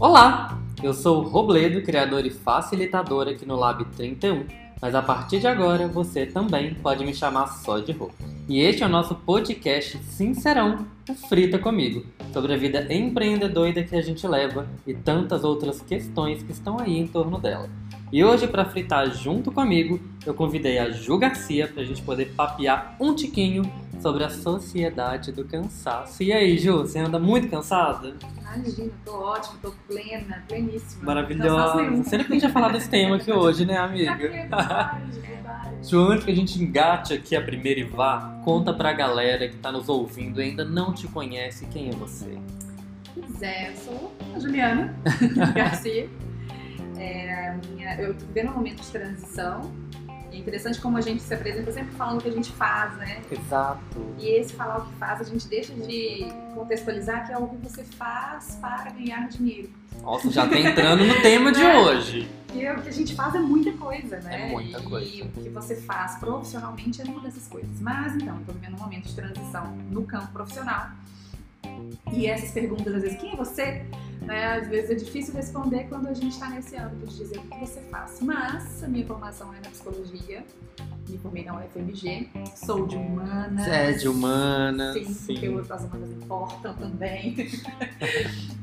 Olá, eu sou o Robledo, criador e facilitador aqui no Lab 31, mas a partir de agora você também pode me chamar só de Rô. E este é o nosso podcast Sincerão, o Frita Comigo, sobre a vida empreendedora que a gente leva e tantas outras questões que estão aí em torno dela. E hoje, para fritar junto comigo, eu convidei a Ju Garcia para a gente poder papear um tiquinho sobre a sociedade do cansaço. E aí, Ju, você anda muito cansada? Imagina, tô ótima, tô plena, pleníssima. Maravilhosa. Você não podia falar desse tema aqui hoje, né, amiga? verdade, verdade. Ju, antes que a gente engate aqui a primeira e vá, conta pra galera que tá nos ouvindo e ainda não te conhece quem é você. Pois é, eu sou a Juliana Garcia. É, minha, eu tô vivendo um momento de transição. E é interessante como a gente se apresenta sempre falando o que a gente faz, né? Exato. E esse falar o que faz, a gente deixa de contextualizar que é o que você faz para ganhar dinheiro. Nossa, já tá entrando no tema de Né? hoje. E o que a gente faz é muita coisa, né? É muita e coisa. o que você faz profissionalmente é uma dessas coisas. Mas então, estou vivendo um momento de transição no campo profissional. E essas perguntas, às vezes, quem é você? Né? Às vezes é difícil responder quando a gente está nesse âmbito de dizer o que você faz. Mas a minha formação é na psicologia, me formei na UFMG, sou de humanas. Você é de humanas, Sim, sim. porque as humanas importam também.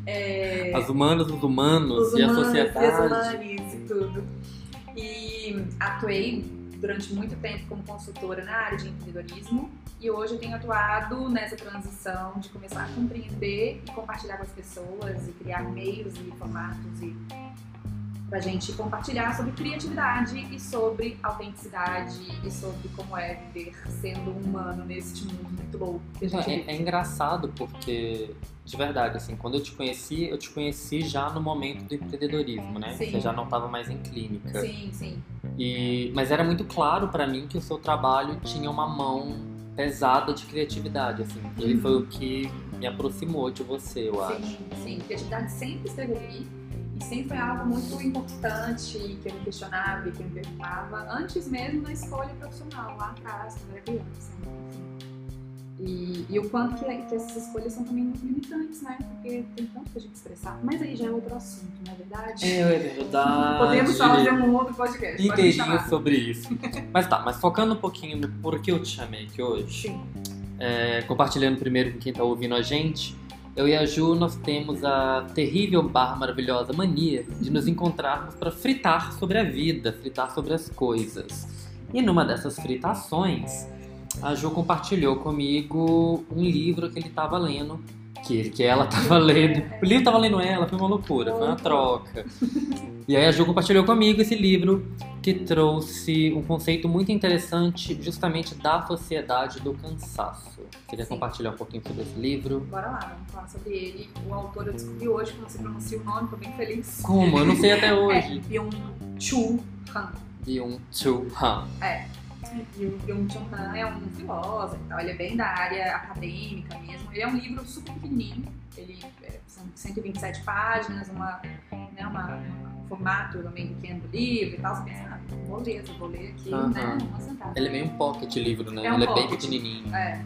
É, As humanas, os humanos os e a sociedade. As humanes e tudo. E atuei durante muito tempo como consultora na área de empreendedorismo e hoje eu tenho atuado nessa transição de começar a compreender e compartilhar com as pessoas e criar meios e formatos e pra gente compartilhar sobre criatividade e sobre autenticidade e sobre como é viver sendo um humano neste mundo muito louco é, é engraçado porque, de verdade, assim, quando eu te conheci, eu te conheci já no momento do empreendedorismo, né? Sim. Você já não estava mais em clínica. Sim, sim. E, mas era muito claro pra mim que o seu trabalho tinha uma mão pesada de criatividade, assim. Ele foi o que me aproximou de você, eu acho. Sim, sim. Criatividade sempre esteve ali e sempre foi algo muito importante que eu me questionava e que eu me perguntava antes mesmo da escolha profissional, lá atrás, quando era criança. Enfim. E, e o quanto que, que essas escolhas são também muito limitantes, né? Porque tem tanto pra gente expressar. Mas aí já é outro assunto, não é verdade? É verdade. Podemos fazer um outro podcast. Inteirinho sobre isso. mas tá, mas focando um pouquinho no porquê eu te chamei aqui hoje. Sim. É, compartilhando primeiro com quem tá ouvindo a gente, eu e a Ju, nós temos a terrível barra maravilhosa mania de nos encontrarmos para fritar sobre a vida, fritar sobre as coisas. E numa dessas fritações, a Ju compartilhou comigo um livro que ele tava lendo, que, ele- que ela tava lendo. O livro tava lendo ela, foi uma loucura, foi uma troca. E aí a Ju compartilhou comigo esse livro que trouxe um conceito muito interessante justamente da sociedade do cansaço. Queria Sim. compartilhar um pouquinho sobre esse livro. Bora lá, vamos falar sobre ele. O autor eu descobri hoje como você pronuncia o nome, tô bem feliz. Como? Eu não sei até É hoje. Byung-Chul Han. Byung Chul Han. E o Byung-Chul Han é um filósofo e tal, ele é bem da área acadêmica mesmo. Ele é um livro super pequenininho, ele é, são 127 páginas, uma, né, uma, um formato também pequeno do livro e tal. Você pensa, ah, vou ler, vou ler aqui, Aham. né, uma sentada. Ele é meio um pocket livro, né? É um Ele é bem pocket. pequenininho. É.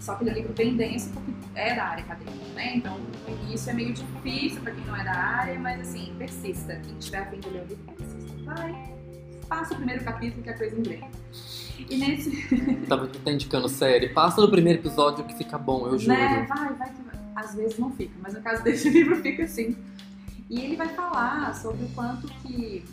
Só que ele é um livro bem denso porque é da área acadêmica, né? Então, no início é meio difícil pra quem não é da área, mas assim, persista. Quem tiver a fim de ler o livro, persista. Vai, passa o primeiro capítulo que a coisa engrena. E nesse, Tava tá indicando série. Passa do primeiro episódio que fica bom, eu juro. né, vai, vai que vai. Às vezes não fica, mas no caso desse livro fica assim. E ele vai falar sobre o quanto que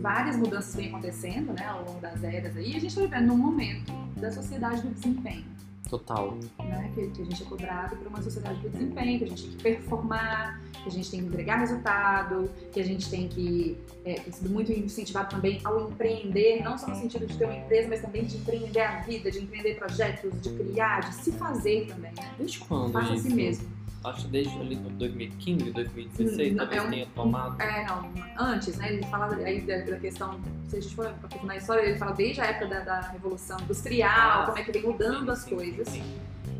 várias mudanças vêm acontecendo, né, ao longo das eras aí. E a gente está vivendo num momento da sociedade do desempenho. Total. né, que, que a gente é cobrado por uma sociedade do desempenho, que a gente tem que performar, que a gente tem que entregar resultado, que a gente tem que é, tem sido muito incentivado também ao empreender, não só no sentido de ter uma empresa, mas também de empreender a vida, de empreender projetos, de criar, de se fazer também, né? Desde quando Faça a si mesmo. Acho desde ali no 2015, 2016, Hum, talvez é um- tenha tomado. É, não, antes, né? Ele fala aí da, da questão, se a gente for na história, ele fala desde a época da, da Revolução Industrial, Ah, como é que vem mudando as Sim, coisas. sim.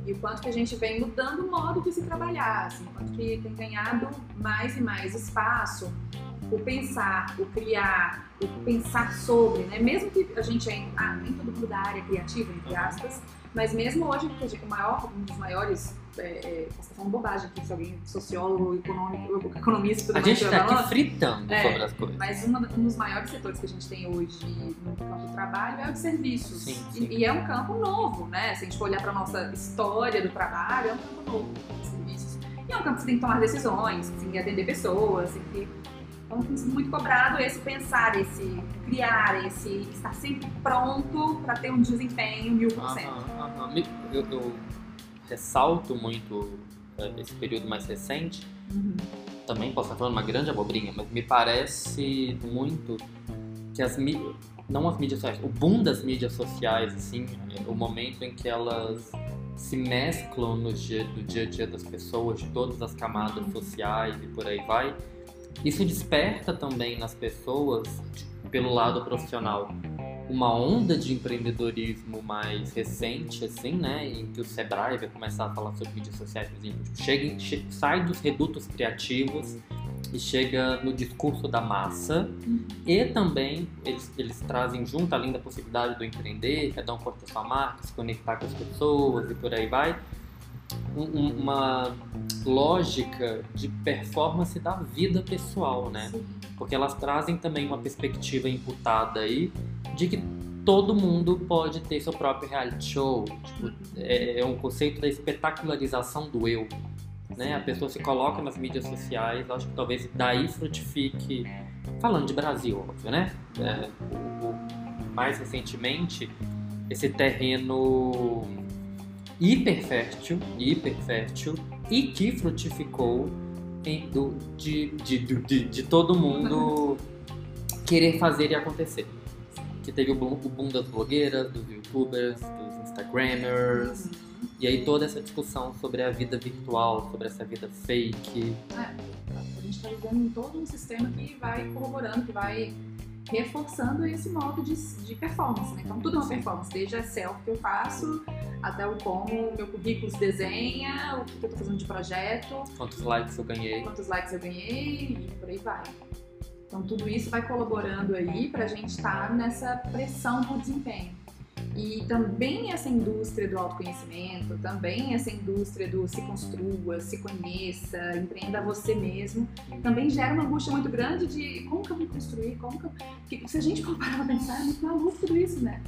E o quanto que a gente vem mudando o modo de se trabalhar, assim, o quanto que tem ganhado mais e mais espaço o pensar, o criar, o pensar sobre, né? Mesmo que a gente ainda, ah, nem todo mundo da área criativa, entre aspas, Mas mesmo hoje, o maior, um dos maiores é, é, tá falando bobagem aqui, se alguém, sociólogo, econômico, economista, tudo A gente está aqui fritando é, sobre as coisas. Mas uma, um dos maiores setores que a gente tem hoje no campo do trabalho é o de serviços. Sim, sim. E, e, é um campo novo, né? Se a gente for olhar para a nossa história do trabalho, é um campo novo, serviços. E é um campo que você tem que tomar decisões, tem que atender pessoas, tem que então tem sido muito cobrado esse pensar, esse criar, esse estar sempre pronto para ter um desempenho mil por cento. Eu, eu ressalto muito é, esse período mais recente. Uhum. Também posso estar falando uma grande abobrinha, mas me parece muito que as não as mídias sociais, o boom das mídias sociais, assim, é o momento em que elas se mesclam no dia, no dia a dia das pessoas, de todas as camadas sociais e por aí vai. Isso desperta também nas pessoas, pelo lado profissional, uma onda de empreendedorismo mais recente, assim, né? Em que o Sebrae vai começar a falar sobre mídias sociais, por exemplo. Tipo, chega, che sai dos redutos criativos e chega no discurso da massa. Uhum. E também eles, eles trazem junto, além da possibilidade do empreender, cada um corta sua marca, se conectar com as pessoas e por aí vai, um, uma lógica de performance da vida pessoal, né? Sim. Porque elas trazem também uma perspectiva imputada aí de que todo mundo pode ter seu próprio reality show. Tipo, é, é um conceito da espetacularização do eu. Né? A pessoa se coloca nas mídias sociais, acho que talvez daí frutifique. Falando de Brasil, óbvio, né? É, o, o, mais recentemente, esse terreno hiperfértil, hiperfértil e que frutificou do, de, de, de, de todo mundo querer fazer e acontecer. Que teve o boom, o boom das blogueiras, dos youtubers, dos instagramers, e aí toda essa discussão sobre a vida virtual, sobre essa vida fake. É, a gente está vivendo em todo um sistema que vai corroborando, que vai reforçando esse modo de, de performance, né? Então tudo é uma performance, desde a selfie que eu faço, até o como o meu currículo se desenha, o que eu tô fazendo de projeto. Quantos likes eu ganhei. Quantos likes eu ganhei e por aí vai. Então, tudo isso vai colaborando aí para a gente estar tá nessa pressão por desempenho. E também essa indústria do autoconhecimento, também essa indústria do se construa, se conheça, empreenda você mesmo, também gera uma angústia muito grande de como que eu vou construir, como que eu... Porque se a gente comparar para pensar, é muito maluco tudo isso, né?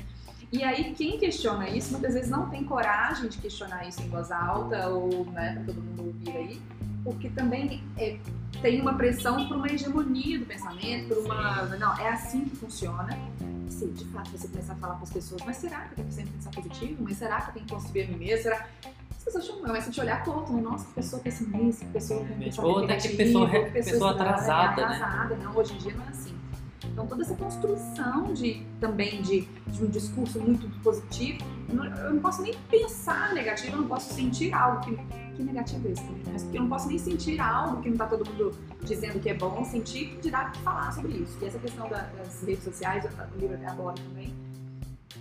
E aí, quem questiona isso, muitas vezes não tem coragem de questionar isso em voz alta ou né, para todo mundo ouvir aí, porque também é, tem uma pressão por uma hegemonia do pensamento, por uma. Não, é assim que funciona. Se de fato você começar a falar para as pessoas, mas será que eu tenho que sempre pensar positivo? Mas será que eu tenho que construir a mim mesmo? Será? As pessoas começam a te olhar torto, né? Nossa, que pessoa pessimista, que pessoa que pensamento Ou até que pessoa, pessoa, pessoa atrasada, atrasada, né? Não, hoje em dia não é assim. Então toda essa construção de também de, de um discurso muito positivo, eu não, eu não, posso nem pensar negativo, eu não posso sentir algo que, que negativo é esse, né? eu não posso nem sentir algo que não está todo mundo dizendo que é bom, sentir que dirá que falar sobre isso. E essa questão da, das redes sociais, o livro até agora também,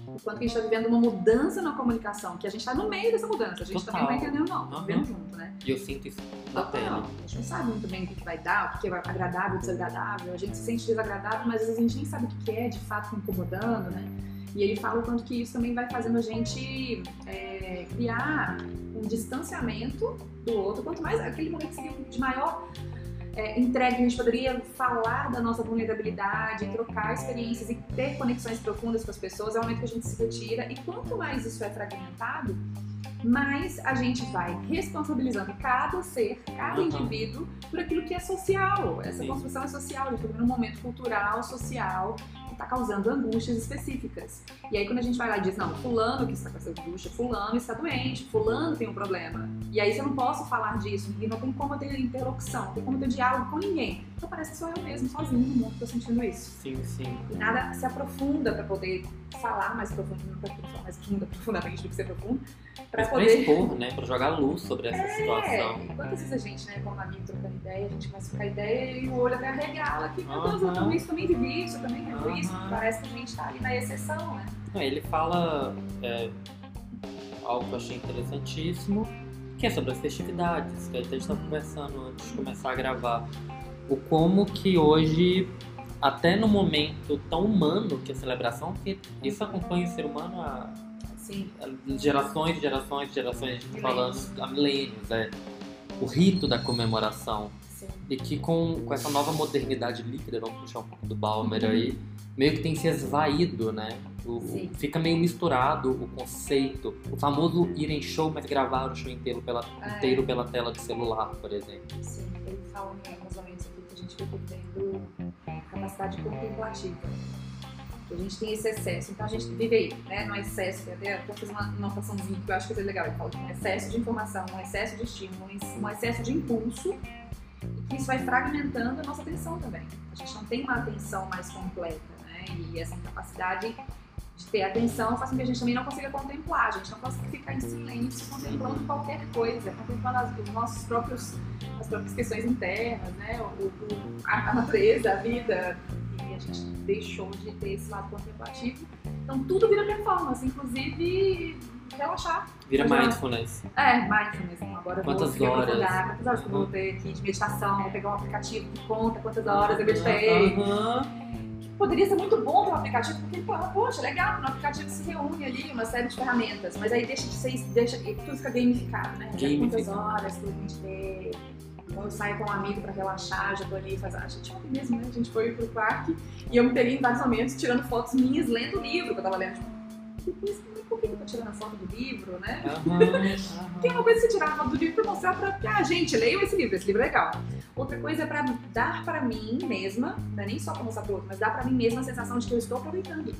o quanto que a gente está vivendo uma mudança na comunicação, que a gente está no meio dessa mudança, a gente Total. também não está entendendo não, tá vivendo junto, né? E eu sinto isso na pele. A gente não sabe muito bem o que, que vai dar, o que, é agradável, desagradável, a gente se sente desagradável, mas às vezes a gente nem sabe o que, é de fato incomodando, né? E ele fala o quanto que isso também vai fazendo a gente é, criar distanciamento do outro, quanto mais aquele momento de maior é, entregue, a gente poderia falar da nossa vulnerabilidade, trocar experiências e ter conexões profundas com as pessoas, é o momento que a gente se retira. E quanto mais isso é fragmentado, mais a gente vai responsabilizando cada ser, cada uhum. indivíduo por aquilo que é social. Essa Sim. construção é social, a gente está num momento cultural, social, está causando angústias específicas. E aí quando a gente vai lá e diz, não, fulano que está com essa angústia, fulano está doente, fulano tem um problema. E aí eu não posso falar disso, não tem como ter interlocução, não tem como ter diálogo com ninguém. Então parece que sou eu mesmo, sozinho no mundo, estou sentindo isso. Sim, sim. E nada se aprofunda para poder falar mais profundo, mais profunda, profundamente do que ser profundo, para poder... Pra expor, né, para jogar luz sobre essa é, situação. Quantas vezes a gente, né, como amigo trocando ideia, a gente começa a ficar ideia e o olho até arregala aqui, meu Deus, eu também, isso, também vivi isso, eu também vivi isso, parece que a gente está ali na exceção, né? Ele fala é, algo que eu achei interessantíssimo, que é sobre as festividades, que a gente estava conversando antes de começar a gravar. O como que hoje, até no momento tão humano que é a celebração, que isso acompanha o ser humano há Sim. Gerações, gerações, gerações, a gente tá falando há milênios, é. O rito da comemoração. Sim. E que com, com essa nova modernidade líquida, vamos puxar um pouco do Balmer Uhum. aí, meio que tem se esvaído, né? O- fica meio misturado o conceito, o famoso ir em show, mas gravar o show inteiro pela, É. inteiro pela tela do celular, por exemplo. Sim, ele fala gente fica perdendo capacidade contemplativa. A gente tem esse excesso. Então a gente vive aí, né? No excesso, que até vou fazer uma anotaçãozinha que eu acho que é legal. Ele um excesso de informação, um excesso de estímulo, um excesso de impulso, e que isso vai fragmentando a nossa atenção também. A gente não tem uma atenção mais completa, né? E essa incapacidade de ter atenção faz com que a gente também não consiga contemplar, a gente não consiga ficar em silêncio contemplando qualquer coisa, contemplando os nossos próprios, as próprias questões internas, né? O, o- a, a natureza, a vida, e a gente deixou de ter esse lado contemplativo. Então tudo vira performance, inclusive relaxar. Vira Mas, mindfulness. É, mindfulness. Então agora eu Quantas vou horas? aprofundar. Quantas horas que eu vou ter aqui de meditação? Vou pegar um aplicativo que conta quantas horas eu meditei. Aham. Poderia ser muito bom ter um aplicativo, porque, poxa, legal, no aplicativo se reúne ali uma série de ferramentas, mas aí deixa de ser, deixa, tudo fica gamificado, né? Já Quantas Gamificado. horas que eu meditei, ou eu saio com um amigo pra relaxar, já tô ali, faz... a gente ontem mesmo, né? A gente foi pro parque e eu me peguei em vários momentos tirando fotos minhas lendo o livro que eu tava lendo. Tipo, por que eu tô tirando a foto do livro, né? Aham. Tem uma coisa que você tirar a foto do livro pra mostrar pra ah, gente, leiam esse livro, esse livro é legal. Outra coisa é pra dar pra mim mesma, não é nem só pra mostrar pro outro, mas dar pra mim mesma a sensação de que eu estou aproveitando.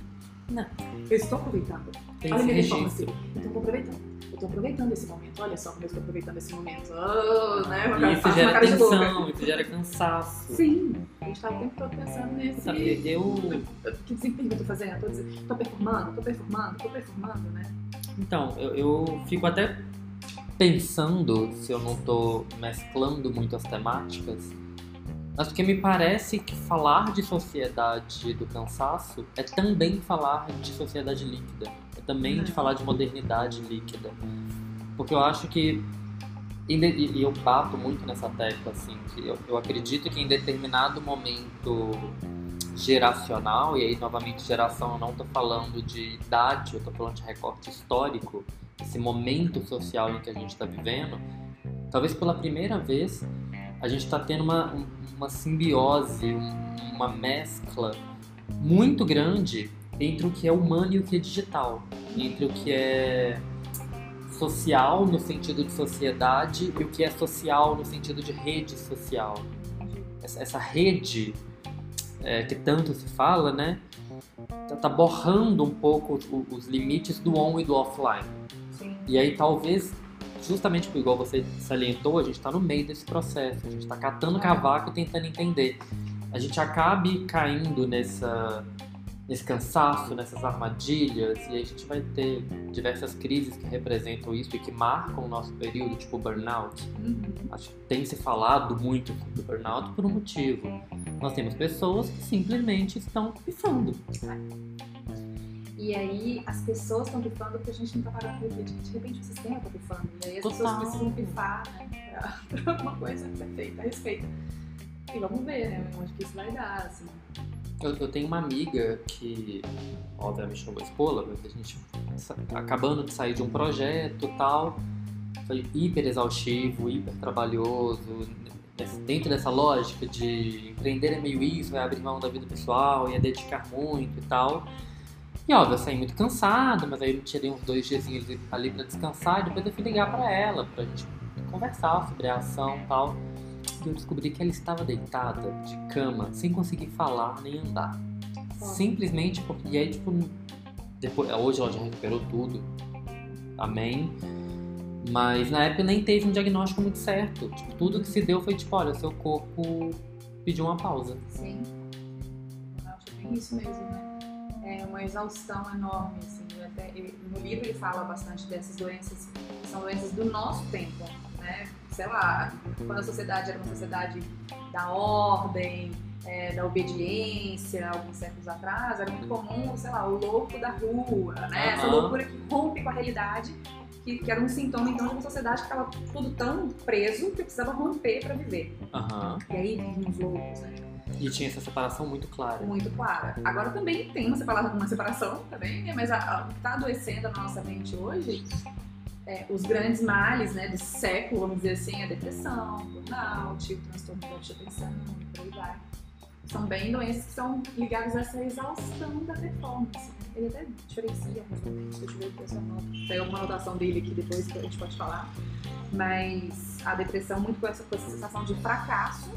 Não. Eu estou aproveitando. Tem Olha minha performance. registro. Eu tô aproveitando. Eu tô aproveitando esse momento. Olha só como eu estou aproveitando esse momento. Oh, né? Uma E cara, isso gera tensão, isso gera cansaço. Sim. A gente tá o tempo todo pensando nesse. Sabe, Eu, Que desempenho eu tô fazendo? Tô, dizendo, tô performando, tô performando, tô performando, né? então, eu, eu fico até pensando se eu não tô mesclando muito as temáticas, mas porque me parece que falar de sociedade do cansaço é também falar de sociedade líquida, é também de Uhum. falar de modernidade líquida. Porque eu acho que e eu bato muito nessa tecla, assim, que eu, eu acredito que em determinado momento geracional, e aí novamente geração eu não tô falando de idade, eu tô falando de recorte histórico, esse momento social em que a gente está vivendo, talvez pela primeira vez a gente está tendo uma, um- uma simbiose, um- uma mescla muito grande entre o que é humano e o que é digital, entre o que é social no sentido de sociedade e o que é social no sentido de rede social. Essa, essa rede é, que tanto se fala, né? Tá, tá borrando um pouco o- os limites do on e do offline. Sim. E aí talvez, justamente igual você salientou, a gente está no meio desse processo, a gente está catando cavaco e tentando entender. A gente acabe caindo nessa, nesse cansaço, nessas armadilhas, e a gente vai ter diversas crises que representam isso e que marcam o nosso período, tipo burnout. Uhum. Acho que tem se falado muito sobre burnout por um motivo. Nós temos pessoas que simplesmente estão pifando. E aí as pessoas estão pifando porque a gente não tá parando de refletir. De repente o sistema tá pifando. E aí as Total. pessoas precisam pifar, né? Pra alguma coisa ser feita a respeito. E vamos ver, né? Onde que isso vai dar, assim. Eu, eu tenho uma amiga que, obviamente não vou expô-la, mas a gente tá acabando de sair de um projeto e tal. Foi hiper exaustivo, hiper trabalhoso. nesse- Dentro dessa lógica de empreender é meio isso, é abrir mão da vida pessoal, é dedicar muito e tal. E óbvio, eu saí muito cansado, mas aí eu tirei uns dois dias ali pra descansar e depois eu fui ligar pra ela, pra gente conversar sobre a ação e tal. E eu descobri que ela estava deitada de cama, sem conseguir falar nem andar. Simplesmente porque. E aí, tipo, depois, hoje ela já recuperou tudo. Amém. Mas na época nem teve um diagnóstico muito certo. Tipo, tudo que se deu foi tipo, olha, seu corpo pediu uma pausa. Sim. Eu acho bem isso mesmo, né? É uma exaustão enorme, assim. Até- no livro ele fala bastante dessas doenças, que são doenças do nosso tempo, né? Sei lá, quando a sociedade era uma sociedade da ordem, é, da obediência, alguns séculos atrás, era muito comum, sei lá, o louco da rua, né? Essa Aham. loucura que rompe com a realidade, que, que era um sintoma, então, de uma sociedade que estava tudo tão preso que precisava romper para viver. Aham. E aí vinham os loucos, né? E tinha essa separação muito clara. Muito clara. Agora também tem uma separação, uma separação também, né? mas o que está adoecendo a nossa mente hoje, é, os grandes males né, do século, vamos dizer assim, a depressão, burnout, o transtorno de atenção, por aí vai. São bem doenças que são ligadas a essa exaustão da performance. Ele até diferencia momentos, deixa eu Tem alguma anotação dele aqui depois que a gente pode falar. Mas a depressão, muito com essa, com essa sensação de fracasso,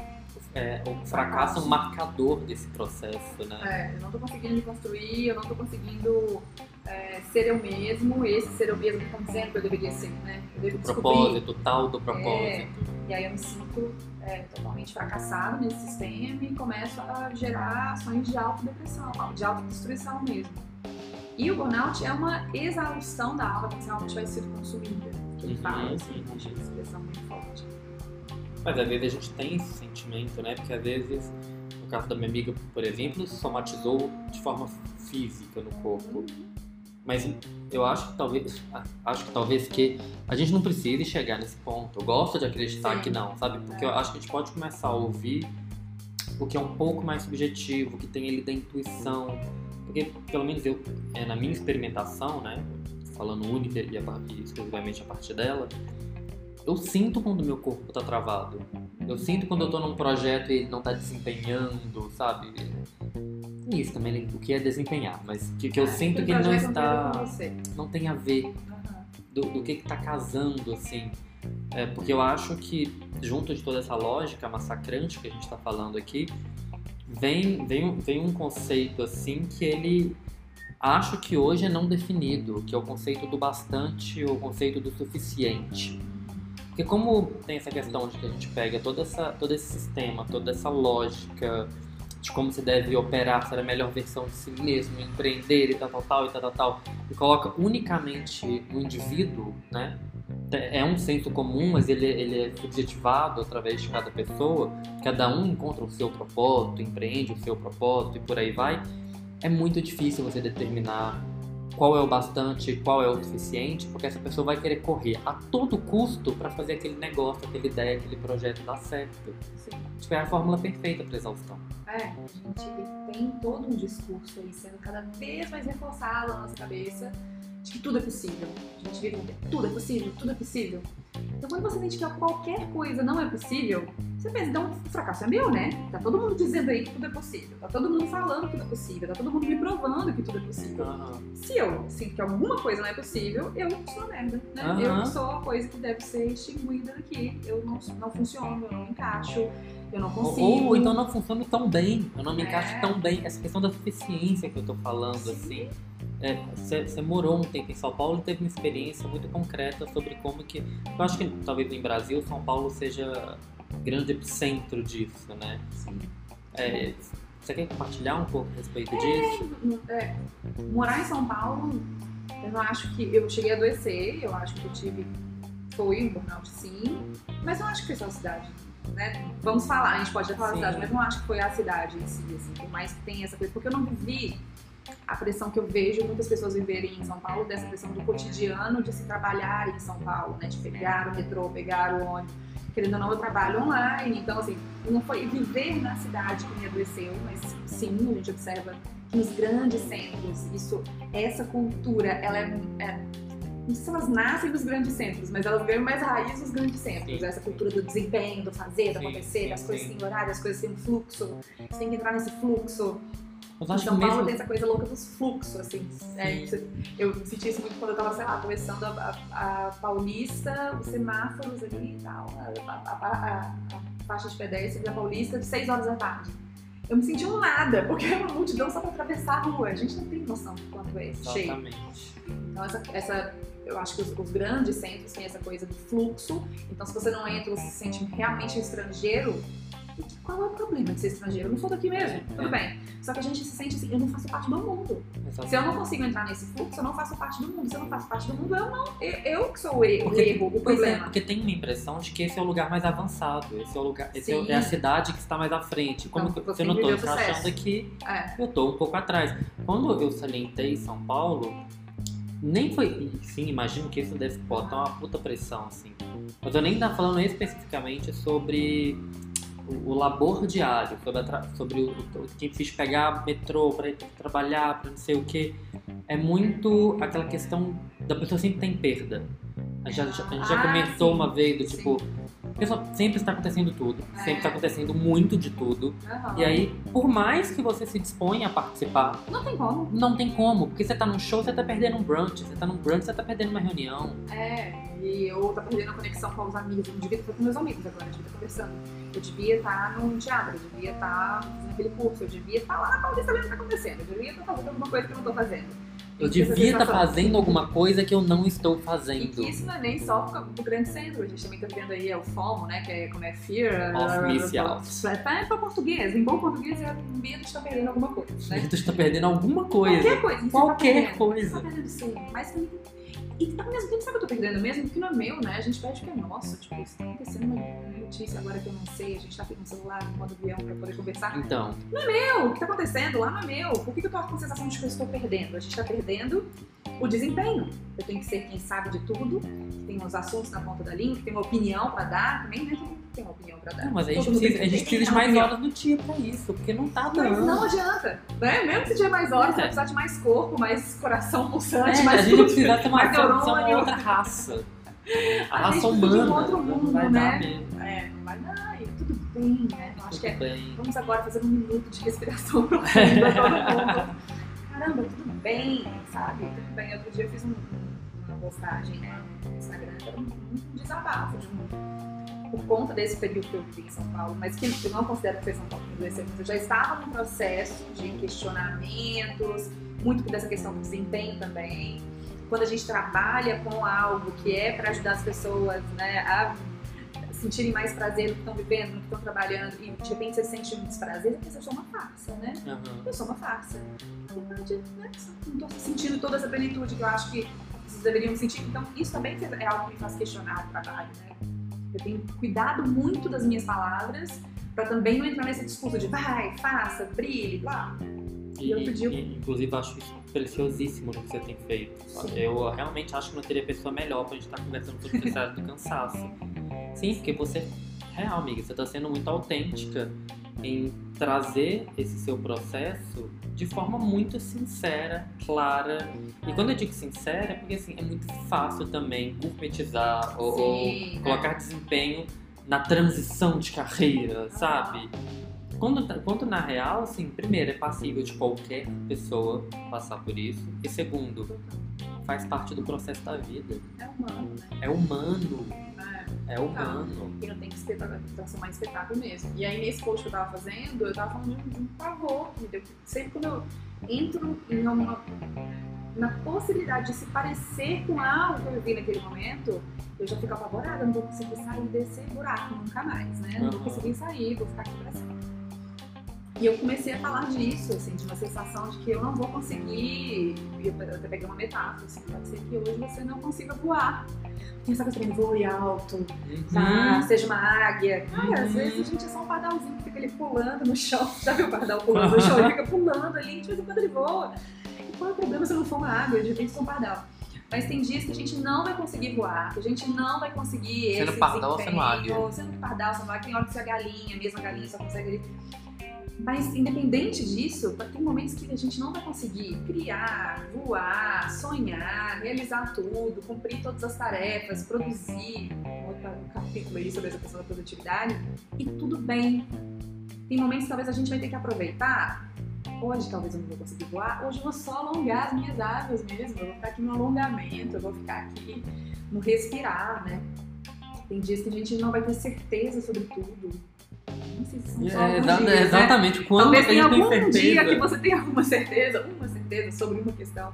é, o fracasso é um marcador desse processo, né? É, eu não tô conseguindo me construir, eu não tô conseguindo é, ser eu mesmo, esse ser eu mesmo que estão dizendo que eu deveria ser, né? Eu devo o propósito, tal do propósito. É, e aí eu me sinto é, totalmente fracassado nesse sistema e começo a gerar ações de autodepressão, de autodestruição mesmo. E o burnout é uma exaustão da alma que realmente vai ser consumida. Que ele fala uhum. assim, uma expressão muito. Mas às vezes a gente tem esse sentimento, né? Porque às vezes, no caso da minha amiga, por exemplo, somatizou de forma física no corpo. Mas eu acho que talvez acho que talvez que a gente não precise chegar nesse ponto. Eu gosto de acreditar Sim. que não, sabe? Porque eu acho que a gente pode começar a ouvir o que é um pouco mais subjetivo, que tem ele da intuição. Porque, pelo menos eu, é, na minha experimentação, né? Falando única e, e exclusivamente a partir dela, eu sinto quando meu corpo tá travado. Eu sinto quando eu tô num projeto e ele não tá desempenhando, sabe? Isso também, o que é desempenhar, mas que, que eu ah, sinto que ele não está. Não tem a ver do, do que, que tá casando, assim. É, porque eu acho que, junto de toda essa lógica massacrante que a gente está falando aqui, vem, vem, vem um conceito assim que ele acho que hoje é não definido, que é o conceito do bastante, o conceito do suficiente. Porque como tem essa questão de que a gente pega toda essa, todo esse sistema, toda essa lógica de como se deve operar, ser a melhor versão de si mesmo, empreender e tal, tal, tal, e tal, tal, tal, e coloca unicamente o indivíduo, né? É um senso comum, mas ele, ele é subjetivado através de cada pessoa, cada um encontra o seu propósito, empreende o seu propósito e por aí vai. É muito difícil você determinar qual é o bastante, qual é o suficiente, porque essa pessoa vai querer correr a todo custo para fazer aquele negócio, aquela ideia, aquele projeto dar certo. Sim. Tipo, é a fórmula perfeita para exaustão. É, a gente tem todo um discurso aí sendo cada vez mais reforçado na nossa cabeça de que tudo é possível. A gente vive tudo é possível, tudo é possível. Então quando você sente que qualquer coisa não é possível, você pensa, então o fracasso é meu, né? Tá todo mundo dizendo aí que tudo é possível, tá todo mundo falando que tudo é possível, tá todo mundo me provando que tudo é possível. Uhum. Se eu sinto que alguma coisa não é possível, eu sou a merda, né? Uhum. Eu sou a coisa que deve ser extinguida daqui. Eu não, não funciono, eu não encaixo. Eu não consigo. Ou, ou então não funciona tão bem. Eu não me é. encaixo tão bem. Essa questão da suficiência que eu tô falando, Sim. assim. Você é, morou um tempo em São Paulo e teve uma experiência muito concreta sobre como que. Eu acho que talvez no Brasil São Paulo seja grande epicentro disso, né? Sim. É, você quer compartilhar um pouco a respeito é, disso? É, morar em São Paulo, eu não acho que. Eu cheguei a adoecer, eu acho que eu tive. Foi um burnout sim, mas eu acho que foi só a cidade. Né? Vamos falar, a gente pode falar a cidade, mas não acho que foi a cidade em si, assim, por mais que tenha essa coisa, porque eu não vivi a pressão que eu vejo muitas pessoas viverem em São Paulo, dessa pressão do cotidiano de se trabalhar em São Paulo, né? De pegar o metrô, pegar o ônibus. Querendo ou não, eu trabalho online, então assim, não foi viver na cidade que me adoeceu, mas sim, a gente observa que nos grandes centros, isso, essa cultura, ela é, é não sei se elas nascem nos grandes centros, mas elas ganham mais raiz nos grandes centros. Sim. Essa cultura do desempenho, do fazer, do acontecer, sim, das coisas têm horário, as coisas um fluxo. Você tem que entrar nesse fluxo. Mas acho São Paulo mesmo... tem essa coisa louca dos fluxos, assim. É, eu senti isso muito quando eu tava, sei lá, começando a, a, a Paulista, os semáforos ali e tal, a, a, faixa de pedestre da Paulista, de 6 horas da tarde. Eu me senti um nada, porque é uma multidão só pra atravessar a rua. A gente não tem noção de quanto é Exatamente. cheio. Então, essa, essa, eu acho que os, os, grandes centros têm essa coisa do fluxo. Então, se você não entra, você se sente realmente estrangeiro, qual é o problema de ser estrangeiro? Eu não sou daqui mesmo, tudo é. bem. Só que a gente se sente assim, eu não faço parte do mundo. Exatamente. Se eu não consigo entrar nesse fluxo, eu não faço parte do mundo. Se eu não faço parte do mundo, eu não. Eu, que sou o erro, porque, o, erro, o é, problema. É, porque tem uma impressão de que esse é o lugar mais avançado. Esse é o lugar. Esse é, é, a cidade que está mais à frente. Como então, que, eu não estou achando que eu estou um pouco atrás. Quando eu salientei São Paulo, nem foi. Sim, imagino que isso deve botar uma puta pressão, assim. Mas eu nem estava falando especificamente sobre o, o labor diário, sobre, tra- sobre o, o que difícil pegar metrô para ir trabalhar, para não sei o que, é muito aquela questão da pessoa sempre tem perda. A gente já, a gente já Ah, comentou sim. uma vez do Sim. Pessoal, sempre está acontecendo tudo, sempre É. está acontecendo muito de tudo. Aham. E aí, por mais que você se disponha a participar, Não tem como. não tem como, porque você tá num show, você tá perdendo um brunch, você tá num brunch, você tá perdendo uma reunião. É, e eu tá perdendo a conexão com os amigos. Eu não devia estar com meus amigos agora, eu devia estar conversando. Eu devia estar num teatro, eu devia estar fazendo aquele curso, eu devia estar lá na Paulista vendo o que tá acontecendo. Eu devia estar fazendo alguma coisa que eu não tô fazendo. Eu E devia estar sensação- fazendo alguma coisa que eu não estou E fazendo. que isso não é nem só do grande centro, a gente também tá vendo aí é o FOMO, né? Que é como é Fear. Of Missing Out. É para português. Em bom português é medo de estar perdendo alguma coisa, né? Tu está perdendo alguma coisa. Qualquer coisa. Qualquer tá coisa. Tá perdendo sim. Mas. E ao mesmo tempo, sabe o que eu tô perdendo mesmo? Porque não é meu, né? A gente perde o que é nosso. Tipo, isso tá acontecendo uma notícia agora que eu não sei. A gente tá aqui no celular, no modo avião pra poder conversar. Então, Meu, o que tá acontecendo lá não é meu. Por que, que eu tô com a sensação de que eu estou perdendo? A gente tá perdendo o desempenho. Eu tenho que ser quem sabe de tudo, que tem uns assuntos na ponta da língua, que tem uma opinião pra dar. Também todo mundo tem uma opinião pra dar. não, mas a gente, Todo precisa, a gente precisa de mais horas no dia pra isso, porque não tá Mas dando. não adianta, né? Mesmo que tiver mais horas, É. você vai precisar de mais corpo, mais coração pulsante, É, mais a gente precisa ter uma, uma neurônio. outra raça. A, A raça de um humana. outro mundo, não vai né? dar mesmo. É, não vai dar, e tudo bem, né? Eu acho que é bem. Vamos agora fazer um minuto de respiração profunda, todo mundo. Caramba, tudo bem, sabe? Tudo bem. Outro dia eu fiz um- uma postagem né, no Instagram, era um, um desabafo de um. Por conta desse período que eu vivi em São Paulo, mas que eu não considero que foi São Paulo que mas eu já estava num processo de questionamentos, muito dessa questão do desempenho também. Quando a gente trabalha com algo que é para ajudar as pessoas né, a sentirem mais prazer no que estão vivendo, no que estão trabalhando, e de repente você sente um desprazer, porque eu sou uma farsa, né? Aham. Eu sou uma farsa. Eu não né, não estou sentindo toda essa plenitude que eu acho que vocês deveriam sentir. Então, isso também é algo que me faz questionar o trabalho, né? Eu tenho cuidado muito das minhas palavras para também não entrar nesse discurso de vai, faça, brilhe, blá. E, E dia e, inclusive, acho isso preciosíssimo no que você tem feito. Sim. Eu realmente acho que não teria pessoa melhor pra gente estar conversando sobre o processo do cansaço. Sim, porque você, real, amiga, você tá sendo muito autêntica em trazer esse seu processo de forma muito sincera, clara. E quando eu digo sincera, é porque assim, é muito fácil também gourmetizar ou, ou Sim, né? colocar desempenho na transição de carreira, sabe? Quando, quando na real, assim, primeiro, é passível de qualquer pessoa passar por isso. E segundo, faz parte do processo da vida. É humano, né? É humano. É. É humano. E não tem que transformar em espetáculo mesmo. E aí, nesse post que eu tava fazendo, eu tava falando de um, pavor que me deu. Sempre quando eu entro em uma. na possibilidade de se parecer com algo que eu vivi naquele momento, eu já fico apavorada, não vou conseguir sair desse buraco nunca mais, né? Não vou Aham. conseguir sair, vou ficar aqui pra sempre. E eu comecei a falar disso, assim, de uma sensação de que eu não vou conseguir. Eu até peguei uma metáfora, assim, pode ser que hoje você não consiga voar. Quem sabe você voe alto, tá? Uhum. Seja uma águia. Cara, às Uhum. vezes a gente é só um pardalzinho que fica ali pulando no chão. Viu o pardal pulando no chão? Ele fica pulando ali, de vez em quando ele voa. E qual é o problema se eu não for uma águia? De repente sou um pardal. Mas tem dias que a gente não vai conseguir voar, que a gente não vai conseguir Sendo esse pardal ou sendo águia? Sendo pardal, sendo águia, tem hora que você é galinha, mesmo a galinha só consegue ali. Mas independente disso, tem momentos que a gente não vai conseguir criar, voar, sonhar, realizar tudo, cumprir todas as tarefas, produzir. Um capítulo aí sobre essa questão da produtividade. E tudo bem. Tem momentos que talvez a gente vai ter que aproveitar. Hoje talvez eu não vou conseguir voar, hoje eu vou só alongar as minhas asas mesmo. Eu vou ficar aqui no alongamento, eu vou ficar aqui no respirar, né? Tem dias que a gente não vai ter certeza sobre tudo. Não sei se são só É, exa- dias, né? exatamente. Quando Talvez tenha algum certeza? dia que você tenha alguma certeza, uma certeza sobre uma questão.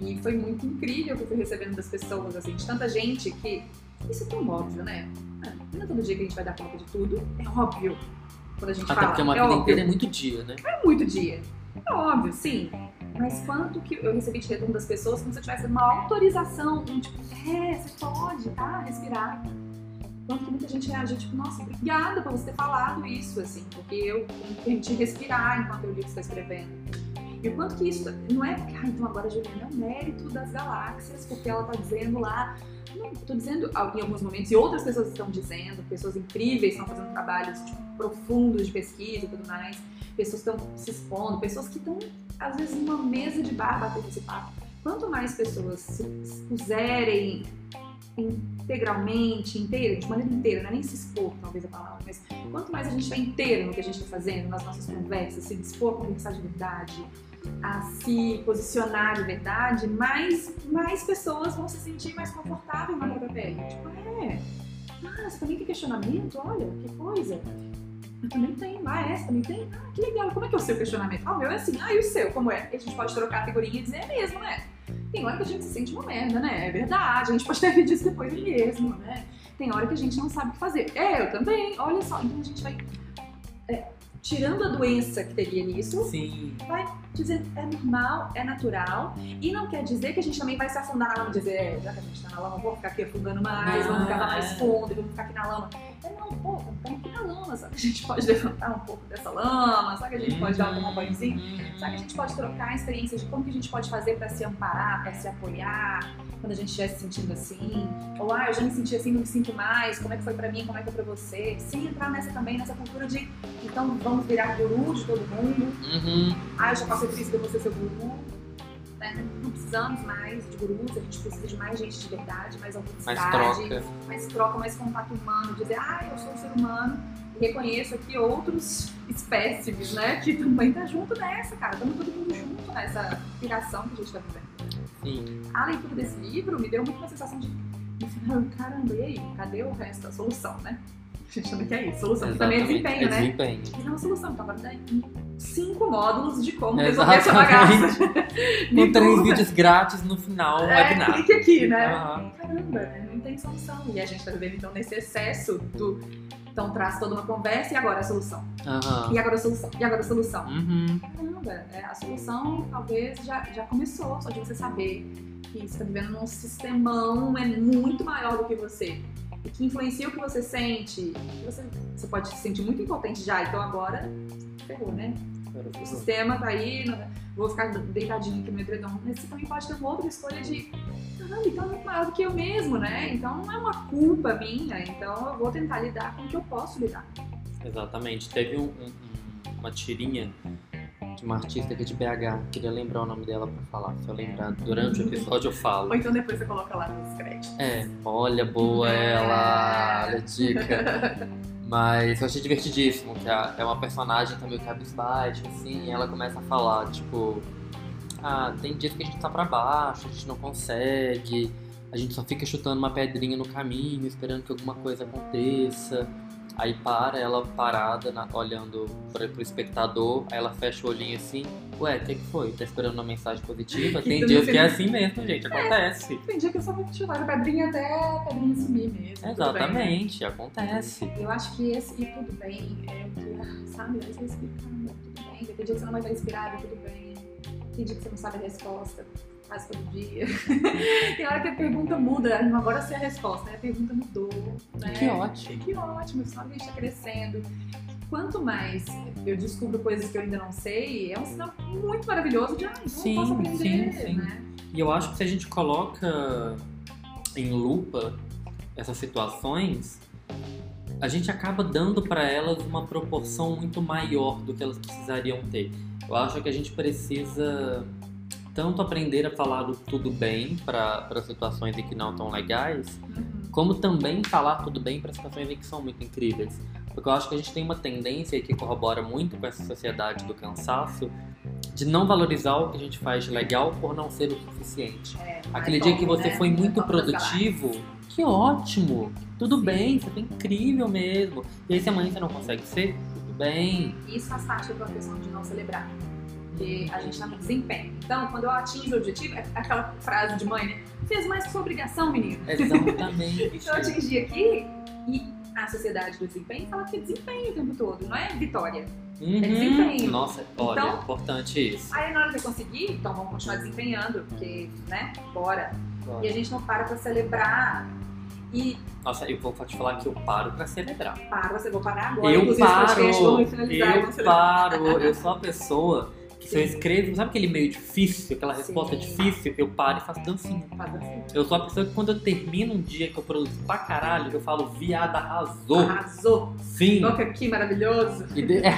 E foi muito incrível o que eu fui recebendo das pessoas, assim, de tanta gente que. Isso é tão óbvio, né? Ah, Não é todo dia que a gente vai dar conta de tudo, é óbvio. Quando a gente Até fala, porque uma é vida óbvio. inteira é muito dia, né? É muito dia. É óbvio, sim. Mas quanto que eu recebi de retorno das pessoas como se eu tivesse uma autorização, um tipo, é, você pode, tá? Respirar. Quanto que muita gente reagiu, tipo, nossa, obrigada por você ter falado isso, assim, porque eu permiti respirar enquanto eu li o que você está escrevendo. E o quanto que isso não é, ah, então agora a Juliana é o mérito das galáxias, porque ela tá dizendo lá Não, tô dizendo em alguns momentos, e outras pessoas estão dizendo, pessoas incríveis estão fazendo trabalhos tipo, profundos de pesquisa e tudo mais, pessoas estão se expondo, pessoas que estão, às vezes, numa mesa de bar batendo esse papo. Quanto mais pessoas se puserem integralmente, inteira, de maneira inteira, não é nem se expor, talvez a palavra, mas quanto mais a gente vai inteiro no que a gente está fazendo, nas nossas conversas, se dispor a conversar de verdade, a se posicionar de verdade, mais, mais pessoas vão se sentir mais confortáveis na própria pele. Tipo, é, ah, você também tem questionamento? Olha, que coisa. Eu também tenho, ah, é, você também tem? Ah, que legal, como é que é o seu questionamento? Ah, o meu é assim, ah, e o seu, como é? A gente pode trocar a figurinha e dizer, é mesmo, né? Tem hora que a gente se sente uma merda, né? É verdade, a gente pode ter vídeo disso depois mesmo, né? Tem hora que a gente não sabe o que fazer. É, eu também, olha só. Então a gente vai é, tirando a doença que teria nisso, Sim. vai dizer é normal, é natural, e não quer dizer que a gente também vai se afundar na lama e dizer, é, já que a gente tá na lama, vamos ficar aqui afundando mais, vamos ficar mais fundo, vamos ficar aqui na lama. É, não, pô, aqui na lama, sabe? Que a gente pode levantar um pouco dessa lama, sabe? Que a gente pode dar um banhozinho, sabe? Que a gente pode trocar experiências de como que a gente pode fazer para se amparar, para se apoiar, quando a gente estiver se sentindo assim, ou ah, eu já me senti assim, não me sinto mais, como é que foi para mim, como é que foi para você, sem entrar nessa também, nessa cultura de, então vamos virar guru de todo mundo, Uhum. ah, eu já passei por isso, eu vou ser seu guru. Né? Não precisamos mais de gurus, a gente precisa de mais gente de verdade, mais Mais autenticidade, troca. mais troca, mais contato humano, dizer, ah, eu sou um ser humano e reconheço aqui outros espécimes, né, que também tá junto nessa, cara, estamos todo mundo junto nessa piração que a gente tá vivendo. Sim. A leitura desse livro me deu muito uma sensação de, caramba, e aí, cadê o resto da solução, né? A gente também quer isso, solução, que também é desempenho, é né? desempenho. Mas é uma solução, agora tem cinco módulos de como resolver essa bagaça. Com três vídeos grátis no final, é, webinar. clique aqui, né? Aham. Caramba, né? não tem solução. E a gente tá vivendo então nesse excesso do. Então traz toda uma conversa e agora a solução. Aham. E agora a solução. E agora a solução. Uhum. Caramba, é, a solução talvez já, já começou, só de você saber que você está vivendo num sistemão é muito maior do que você. E que influencia o que você sente. Você, você pode se sentir muito impotente já, então agora ferrou, né? O sistema tá aí, não- vou ficar deitadinho aqui no edredom. Mas você também pode ter uma outra escolha de, caramba, então é muito maior do que eu mesmo, né? Então não é uma culpa minha, então eu vou tentar lidar com o que eu posso lidar. Exatamente. Teve um- um- uma tirinha de uma artista aqui de BH. Queria lembrar o nome dela pra falar. Se eu lembrar durante o episódio eu falo. Ou então depois você coloca lá nos créditos. É, olha, boa ela, olha a dica. Mas eu achei divertidíssimo, que é uma personagem também cabisbaixo, assim, e ela começa a falar, tipo, ah, tem dias que a gente tá pra baixo, a gente não consegue, a gente só fica chutando uma pedrinha no caminho, esperando que alguma coisa aconteça. Aí para, ela parada, na- olhando pra, pro espectador, aí ela fecha o olhinho assim, ué, o que, que foi? Tá esperando uma mensagem positiva? Tem dias que é assim mesmo, gente, acontece. Tem dia que eu só vou chutar a pedrinha até a pedrinha sumir mesmo. tudo bem. Exatamente, acontece. Eu acho que esse e tudo bem é o que, ah, sabe, vai se respirando, tudo bem. Tem dia que você não vai estar inspirado, tudo bem. Tem dia que você não sabe a resposta, quase todo dia. Tem hora que a pergunta muda, agora sei a resposta, né? a pergunta mudou. Né? Que ótimo. Que ótimo, que a gente está crescendo. Quanto mais eu descubro coisas que eu ainda não sei, é um sinal muito maravilhoso de, ah, então Sim, posso aprender, sim, sim. né? E eu acho que se a gente coloca em lupa essas situações, a gente acaba dando para elas uma proporção muito maior do que elas precisariam ter. Eu acho que a gente precisa tanto aprender a falar do tudo bem para situações em que não tão legais, Uhum. como também falar tudo bem para situações em que são muito incríveis. Porque eu acho que a gente tem uma tendência que corrobora muito com essa sociedade do cansaço de não valorizar o que a gente faz de legal por não ser o suficiente. É, Aquele dia que topo, você né? foi muito produtivo, que ótimo! Tudo Sim. bem, você foi incrível mesmo. E aí se amanhã você não consegue ser, tudo bem. Isso faz parte da questão de não celebrar. Porque a gente está no desempenho. Então, quando eu atingo o objetivo, é aquela frase de mãe, né? Fez mais que sua obrigação, menino. Exatamente. Então, eu atingi aqui e a sociedade do desempenho fala que é desempenho o tempo todo, não é vitória. Uhum. desempenho. Nossa, olha, Então- importante isso. Aí, na hora que eu conseguir, então vamos continuar desempenhando, porque, né, bora. E a gente não para pra celebrar. E Nossa, eu vou te falar que eu paro pra celebrar. para, você vou parar agora. Eu podcast, paro, eu paro, eu sou a pessoa eu escrevo, sabe aquele meio difícil, aquela resposta Sim. difícil, eu paro e faço dancinha. Faz. Eu sou a pessoa que quando eu termino um dia que eu produzo pra caralho, eu falo, viada, arrasou. Arrasou. Sim. Toca aqui, maravilhoso. E de- é.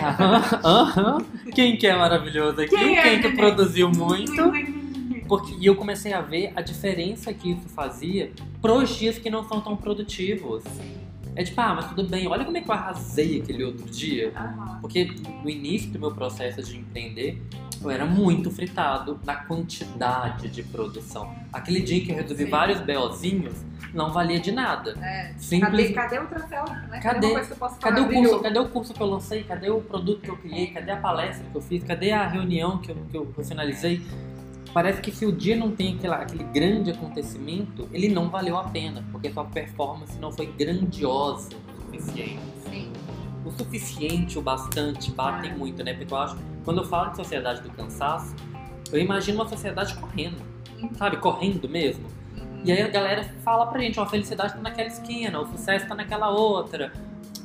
Quem que é maravilhoso aqui? Quem Quem, é, que né? produziu muito? Porque, e eu comecei a ver a diferença que isso fazia pros dias que não são tão produtivos. É tipo, ah, mas tudo bem, olha como é que eu arrasei aquele outro dia. Aham. Porque no início do meu processo de empreender, eu era muito fritado na quantidade de produção. Aquele dia que eu resolvi Sim. vários BOzinhos, não valia de nada. É. Cadê, Simples. cadê o troféu? Né? Cadê? Cadê falar? o curso? Cadê o curso que eu lancei? Cadê o produto que eu criei? Cadê a palestra que eu fiz? Cadê a reunião que eu, que eu, que eu finalizei? Parece que se o dia não tem aquela, aquele grande acontecimento, ele não valeu a pena, porque sua performance não foi grandiosa o suficiente. Sim. O suficiente, o bastante, batem É. muito, né? Porque eu acho, quando eu falo de sociedade do cansaço, eu imagino uma sociedade correndo, Uhum. sabe? Correndo mesmo. Uhum. E aí a galera fala pra gente, ó, a felicidade tá naquela esquina, o sucesso tá naquela outra,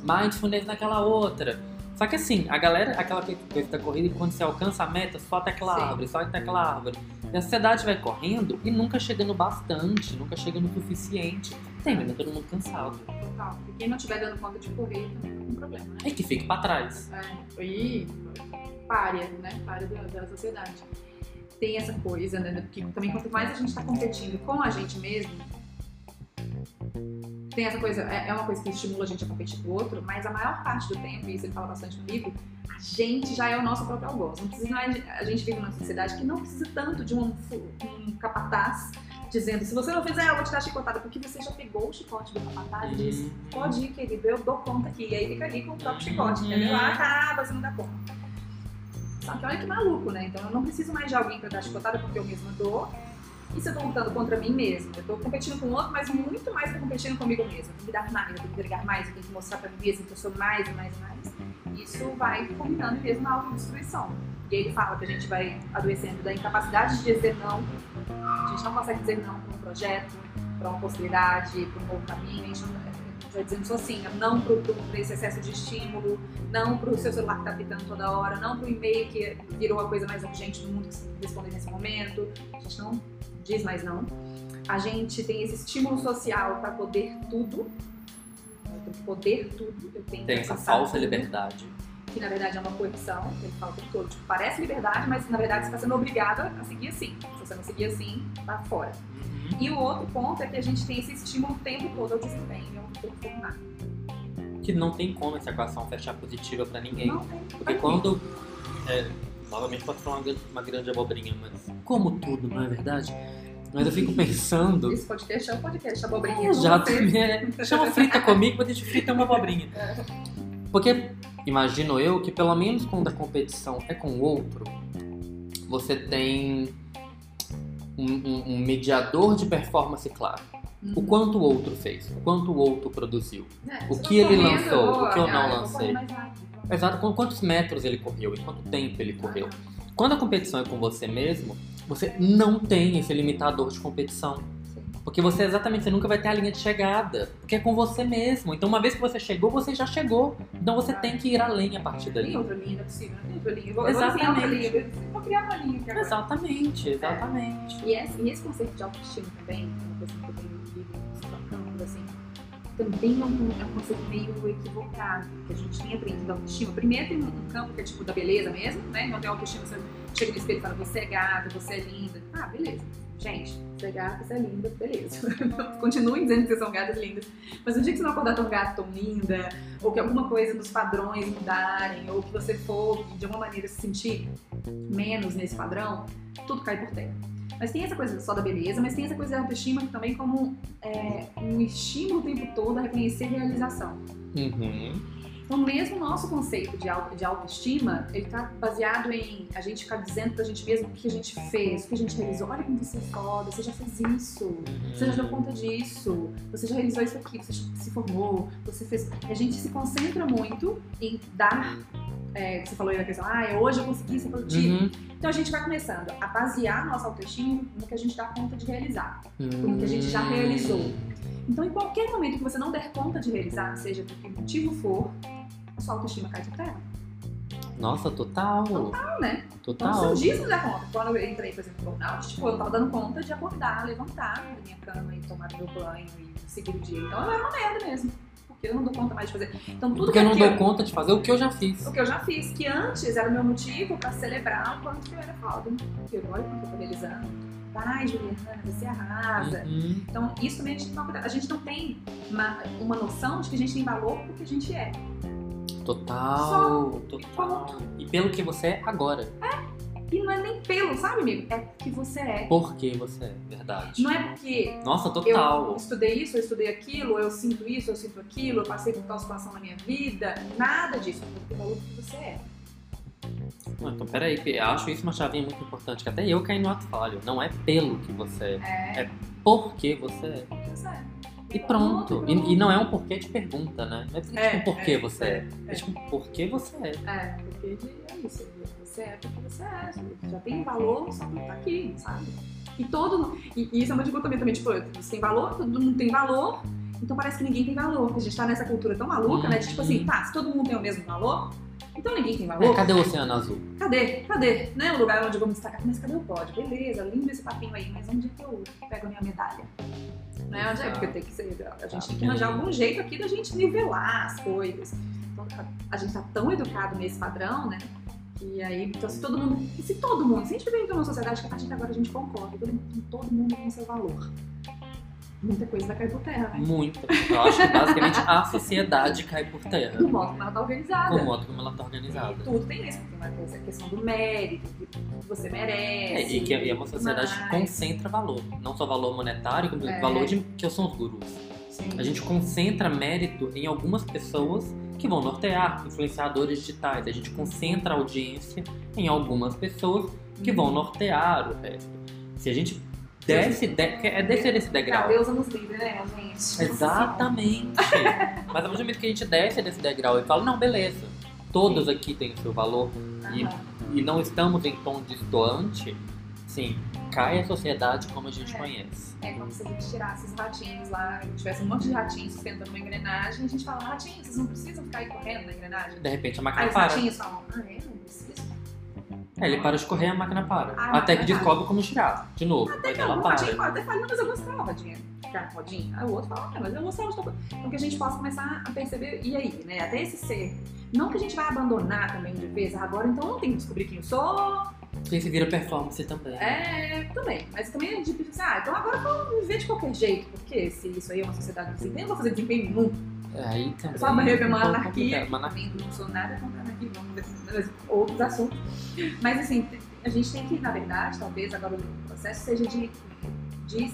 mindfulness naquela outra. Só que assim, a galera, aquela que- coisa da corrida, quando você alcança a meta, só até aquela Sim. árvore, só até aquela árvore. E a sociedade vai correndo e nunca chega no bastante, nunca chega no suficiente. Termina todo mundo cansado. Total. E quem não estiver dando conta de correr também tá com problema, né? E que fique pra trás. É, e párea, né? Párea da, da sociedade. Tem essa coisa, né? Porque também quanto mais a gente tá competindo com a gente mesmo, tem essa coisa, é, é uma coisa que estimula a gente a competir com o outro, mas a maior parte do tempo, e isso ele fala bastante livro, a gente já é o nosso próprio algoz. Não precisa a gente vive numa sociedade que não precisa tanto de um, um capataz dizendo, se você não fizer, eu vou te dar chicotada, porque você já pegou o chicote do capataz e disse, Hum. pode ir, querido, eu dou conta aqui. E aí fica ali com o próprio chicote, Uhum. entendeu? Ah, tá, você não dá conta. Só que olha que maluco, né? Então eu não preciso mais de alguém pra dar chicotada porque eu mesma dou. Se eu tô lutando contra mim mesma? Eu tô competindo com o outro, mas muito mais que competindo comigo mesma. Eu tenho que dar mais, eu tenho que entregar mais, eu tenho que mostrar pra mim mesma que eu sou mais e mais e mais. Isso vai combinando mesmo na autodestruição. E ele fala que a gente vai adoecendo da incapacidade de dizer não. A gente não consegue dizer não para um projeto, para uma possibilidade, para um novo caminho. A gente não, vai dizendo isso assim, não para esse excesso de estímulo, não para o seu celular que está pitando toda hora, não para o e-mail que virou a coisa mais urgente do mundo que que responder nesse momento. A gente não diz mais não. A gente tem esse estímulo social para poder tudo. Eu tenho que poder tudo. Eu tenho Tem que essa falsa tudo liberdade. Que na verdade é uma coerção, ele fala o tempo todo, tipo, parece liberdade, mas na verdade você está sendo obrigada a seguir assim. Se você não seguir assim, tá fora. Uhum. E o outro ponto é que a gente tem esse estímulo o tempo todo ao desempenho, ao performar. Que não tem como essa equação fechar positiva pra ninguém. Não tem Porque quando. É, novamente pode falar uma, grande- uma grande abobrinha, mas. Como tudo, não é verdade? Mas eu fico pensando. Esse podcast é um podcast, abobrinha. É, já é, chama frita comigo, mas a gente frita uma abobrinha. Porque imagino eu que pelo menos quando a competição é com o outro, você tem um, um- um mediador de performance claro. O Uhum. quanto o outro fez, o quanto o outro produziu. É, o que ele correndo, lançou, vou- o que eu não ah, lancei. Exato, com quantos metros ele correu e quanto tempo ele correu. Quando a competição é com você mesmo, você não tem esse limitador de competição. Porque você exatamente, você nunca vai ter a linha de chegada. Porque é com você mesmo. Então, uma vez que você chegou, você já chegou. Então, você tem que ir além a partir Tem dali. outra linha, não é possível, não tem outra linha. Eu vou, outra Exatamente. linha, vou criar uma linha aqui agora. Exatamente, exatamente. E esse, e esse conceito de autoestima também, é uma coisa que eu tenho vivido trocando, assim, também é um, é um conceito meio equivocado, que a gente tem aprendido autoestima. Primeiro tem um, campo que é tipo da beleza mesmo, né? Então tem autoestima, você chega no espelho e fala, você é gata, você é linda. Ah, beleza. Gente, você é gata, você é linda, beleza. Continuem dizendo que vocês são gatas lindas. Mas no dia que você não acordar tão gata, tão linda, ou que alguma coisa nos padrões mudarem, ou que você for, de alguma maneira, se sentir menos nesse padrão, tudo cai por terra. Mas tem essa coisa só da beleza, mas tem essa coisa da autoestima que também como é, um estímulo o tempo todo a reconhecer realização. Uhum. Então, mesmo o nosso conceito de, auto, de autoestima, ele tá baseado em a gente ficar dizendo pra gente mesmo o que a gente fez, o que a gente realizou. Olha como você é foda, você já fez isso, você já deu conta disso, você já realizou isso aqui, você se formou, você fez. A gente se concentra muito em dar. É, você falou aí da questão, ah, hoje eu consegui ser produtivo. Uhum. Então a gente vai começando a basear nossa autoestima no que a gente dá conta de realizar, no que a gente já realizou. Então, em qualquer momento que você não der conta de realizar, seja por que motivo for, a sua autoestima cai por terra. Nossa, total. Total, né? Então, Total. os dias não dá conta. Quando eu entrei, por exemplo, no burnout, tipo, eu tava dando conta de acordar, levantar da minha cama e tomar meu banho e seguir o dia. Então eu era uma merda mesmo. Porque eu não dou conta mais de fazer. Então tudo Porque eu não que dou conta de fazer o que eu já fiz. O que eu já fiz, que antes era o meu motivo pra celebrar o quanto que eu era foda. Porque olha o quanto eu tô realizando. Vai, Juliana, você arrasa. Uhum. Então, isso também a gente não, a gente não tem uma, uma noção de que a gente tem valor porque a gente é. Total, total. E pelo que você é agora. E não é nem pelo, sabe, amigo? É porque você é. Por que você é, verdade. Não é porque Nossa, eu total. estudei isso, eu estudei aquilo, eu sinto isso, eu sinto aquilo, eu passei por tal situação na minha vida. Nada disso. É pelo valor que você é. Não, Então, peraí, eu acho isso uma chavinha muito importante, que até eu caí no ato falho. Não é pelo que você é, É você é. porque você é. E pronto. E, e não é um porquê de pergunta, né? Não é tipo É, um porquê é, você é. é, É, é. tipo por que você é. É, porque é isso. Você é porque você é. Você já tem valor só por estar aqui, sabe? E todo. E, e isso é uma dicotomia também, tipo, você tem valor, todo mundo tem valor, então parece que ninguém tem valor. A gente tá nessa cultura tão maluca, né? De tipo assim, tá, se todo mundo tem o mesmo valor, então ninguém tem É, valor. cadê o Oceano Azul? Cadê? Cadê? Né? O lugar onde eu vou me destacar. Mas cadê o pódio? Beleza, lindo esse papinho aí, mas onde é que eu pego a minha medalha? Né? Onde é? Porque tem que ser. A gente tem que arranjar algum jeito aqui da gente nivelar as coisas. Então, a, gente tá tão educado nesse padrão, né? E aí, então, se todo mundo. E se todo mundo, se a gente vive uma sociedade que a partir de agora a gente concorda, todo mundo, todo mundo tem seu valor. Muita coisa cair por terra, né? Muito. Eu acho que basicamente a sociedade cai por terra. Do modo como ela tá organizada. Com o modo como ela tá E organizada. tudo tem isso, tem uma coisa, a questão do mérito, que você É, merece. e que é uma sociedade que mas- concentra valor. Não só valor monetário, como É. valor de que são os gurus. Sim. A gente concentra mérito em algumas pessoas que vão nortear, influenciadores digitais. A gente concentra a audiência em algumas pessoas que vão nortear o resto. Se a gente desce, de, é descer esse degrau. Deus nos livre, né, gente? Exatamente. Mas a partir do momento que a gente desce desse degrau e fala, não, beleza, todos aqui têm o seu valor e, e não estamos em tom distoante, sim, cai a sociedade como a gente É. conhece. É como se a gente tirasse os ratinhos lá, tivesse um monte de ratinhos sustentando uma engrenagem, a gente fala, ratinhos, vocês não precisam ficar aí correndo na engrenagem. De repente a Aí máquina os para. ratinhos falam, ah, é, não preciso. É, ele para de correr, a máquina para. Ah, Até que é descobre como girar. De novo. Até que ela para. pode até falar, não, mas eu gostava de ficar rodinha. Aí o outro fala, ah, mas eu gostava de. Então que a gente possa começar a perceber, e aí, né, até esse ser. Não que a gente vai abandonar também de vez, agora então não tenho que descobrir quem eu sou, Porque se vira performance também. É, também. Mas também a gente pensa, ah, então agora eu vou viver de qualquer jeito, porque se isso aí é uma sociedade de desempenho, eu vou fazer desempenho nenhum. É, Aí também. Eu só barreira é uma um anarquia. complicado. Uma anarquia. Também não sou nada contra a anarquia, vamos ver mas outros assuntos. Mas assim, a gente tem que, na verdade, talvez agora o processo seja de, de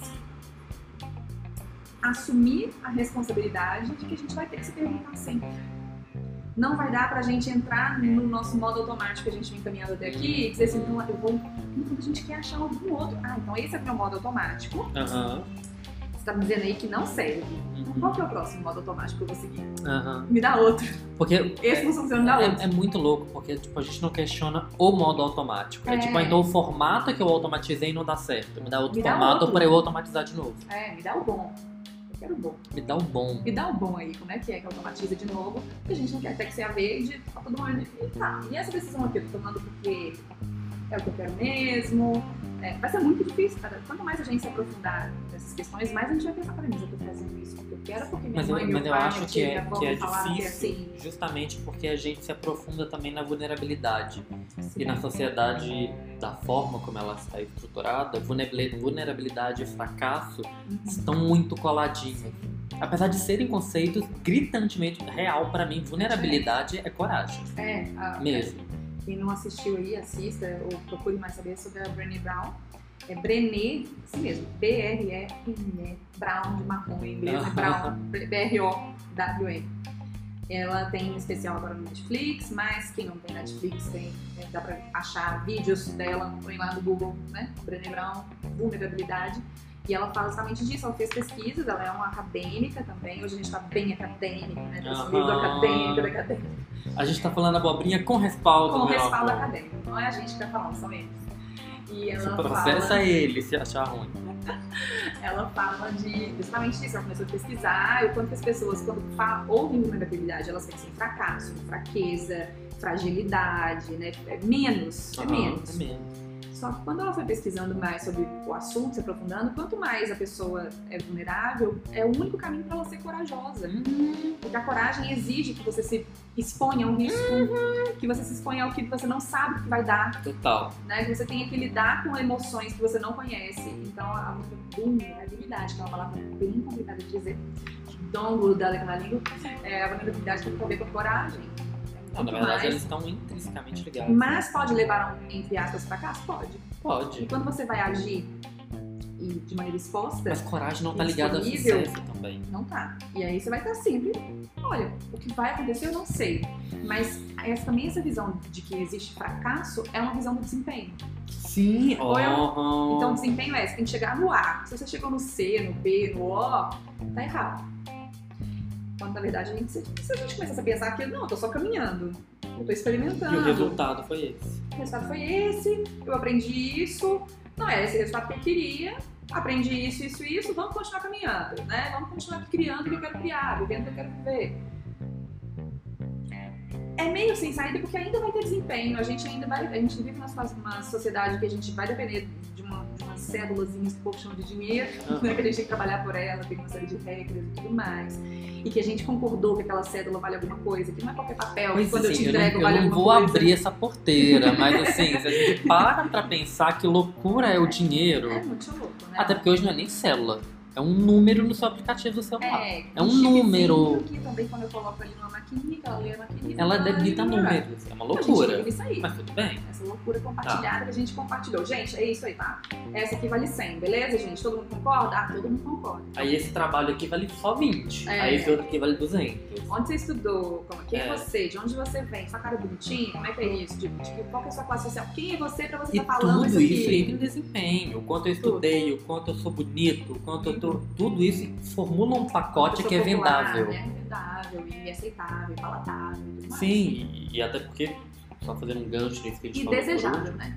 assumir a responsabilidade de que a gente vai ter que se perguntar sempre. Não vai dar pra gente entrar no nosso modo automático que a gente vem caminhando até aqui e dizer assim, não, eu vou. Então a gente quer achar algum outro. Ah, então esse é o meu modo automático. Aham. Você tá me dizendo aí que não serve. Então qual Uhum. que é o próximo modo automático que eu vou seguir? Aham. Me dá outro. Porque Esse não funciona, me dá outro. É, é muito louco, porque tipo, a gente não questiona o modo automático. É, É. tipo, ainda o formato que eu automatizei não dá certo. Me dá outro Me dá formato outro. para eu automatizar de novo. É, me dá o bom. Eu quero o bom. Me dá o bom. Me dá o bom aí, como é que é que automatiza de novo? Porque a gente não quer até que seja verde, tá todo mundo. E tá, e essa decisão aqui eu tô tomando porque é o que eu quero mesmo. É, vai ser muito difícil, cara. Quanto mais a gente se aprofundar nessas questões, mais a gente vai pensar, peraí, mas eu tô fazendo isso porque eu quero, porque minha Mas eu, mãe, meu mas eu pai, acho minha que é, que é que é difícil assim. justamente porque a gente se aprofunda também na vulnerabilidade. Sim. E na sociedade, da forma como ela está estruturada, vulnerabili- vulnerabilidade e fracasso Uhum. estão muito coladinhos. Apesar de serem conceitos gritantemente real para mim, vulnerabilidade é coragem. É, a, Mesmo. Quem não assistiu aí, assista ou procure mais saber sobre a Brené Brown. É Brené, assim mesmo, B-R-E-N-E, Brown de maconha em inglês, é Brown, B-R-O-W-N. Ela tem um especial agora no Netflix, mas quem não tem Netflix, tem, é, dá pra achar vídeos dela, põe lá no Google, né? Brené Brown, vulnerabilidade. E ela fala exatamente disso, ela fez pesquisas, ela é uma acadêmica também, hoje a gente tá bem acadêmico, né? Esse Aham. livro acadêmico, da acadêmica. A gente tá falando abobrinha com respaldo, Com meu respaldo amor. acadêmico. Não é a gente que tá falando, são eles. E ela Processa fala, ele se achar ruim. ela fala de justamente disso. Ela começou a pesquisar o quanto as pessoas, quando fa- ouvem vulnerabilidade, elas pensam em fracasso, fraqueza, fragilidade, né? É menos, é Aham, menos. É menos. Só que quando ela foi pesquisando mais sobre o assunto, se aprofundando, quanto mais a pessoa é vulnerável, é o único caminho para ela ser corajosa. Porque a coragem exige que você se exponha a um risco, que você se exponha ao que você não sabe o que vai dar, Total. né? Que você tenha que lidar com emoções que você não conhece. Então, a vulnerabilidade, que é uma palavra bem complicada de dizer, dongo da língua na língua, é, a vulnerabilidade tem a ver com coragem. É Não, na verdade, mais. eles estão intrinsecamente ligados. Mas pode levar um, entre aspas, fracasso? Pode. Pode. E quando você vai agir e de maneira exposta, Mas coragem não tá ligada a Disponível. sucesso também. não tá. E aí você vai estar sempre, olha, o que vai acontecer eu não sei. Mas essa, também essa visão de que existe fracasso é uma visão do desempenho. Sim, eu- ó. Então o desempenho é, você tem que chegar no A. Se você chegou no C, no B, no O, tá errado. Quando na verdade a gente, se a gente começasse a pensar que não, eu tô só caminhando. Eu tô experimentando. E o resultado foi esse. O resultado foi esse, eu aprendi isso, não era esse resultado que eu queria, aprendi isso, isso, isso, vamos continuar caminhando, né? Vamos continuar criando o que eu quero criar, vivendo o que eu quero viver. É meio sem saída porque ainda vai ter desempenho, a gente ainda vai, a gente vive numa, numa sociedade que a gente vai depender cédulazinhas que o povo chama de dinheiro, né? que a gente tem que trabalhar por ela, tem uma série de regras e tudo mais. E que a gente concordou que aquela cédula vale alguma coisa, que não é qualquer papel, que Mas quando eu te eu não, entrego eu vale não alguma vou coisa. abrir essa porteira, mas assim, se a gente para pra pensar que loucura é o dinheiro. É muito louco, né? Até porque hoje não é nem célula. É um número no seu aplicativo do celular. É, É um número. Que também quando eu coloco ali numa maquininha, ela lê a maquininha. Ela debita números. É uma A gente loucura. isso aí. Mas tudo bem. Essa loucura compartilhada que a gente compartilhou. Gente, é isso aí, tá? Essa aqui vale 100, beleza, gente? Todo mundo concorda? Ah, todo mundo concorda. Aí esse trabalho aqui vale só 20. É. Aí esse outro aqui vale 200. Onde você estudou? Como, quem é. É. você? De onde você vem? Sua cara é bonitinha? Como é que é isso? De, de que- qual que é a sua classe social? Quem é você pra você E estar falando tudo isso isso entra em desempenho. O quanto eu estudei, o quanto eu sou bonito, o quanto eu tô. Tudo isso formula um pacote que é popular, vendável. né? Vendável e aceitável, e palatável e tudo mais. Sim, e, e até porque, só fazendo um gancho nisso que a gente E falou. por desejável, né?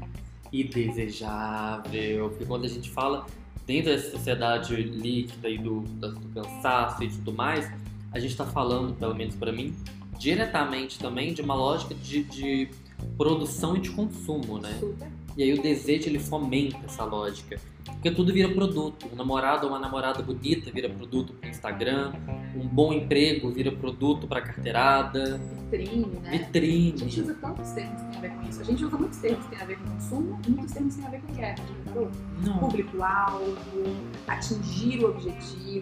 e desejável. Porque quando a gente fala dentro dessa sociedade líquida e do, do cansaço e tudo mais, a gente está falando, pelo menos para mim, diretamente também de uma lógica de, de produção e de consumo, né? Super. E aí o desejo ele fomenta essa lógica. Porque tudo vira produto. Um namorado ou uma namorada bonita vira produto para Instagram. Um bom emprego vira produto para carteirada. Vitrine, né? A gente Vitrine. usa tantos termos que tem a ver com isso. A gente usa muitos termos que tem a ver com consumo e muitos termos que tem a ver com guerra. Público-alvo, atingir o objetivo.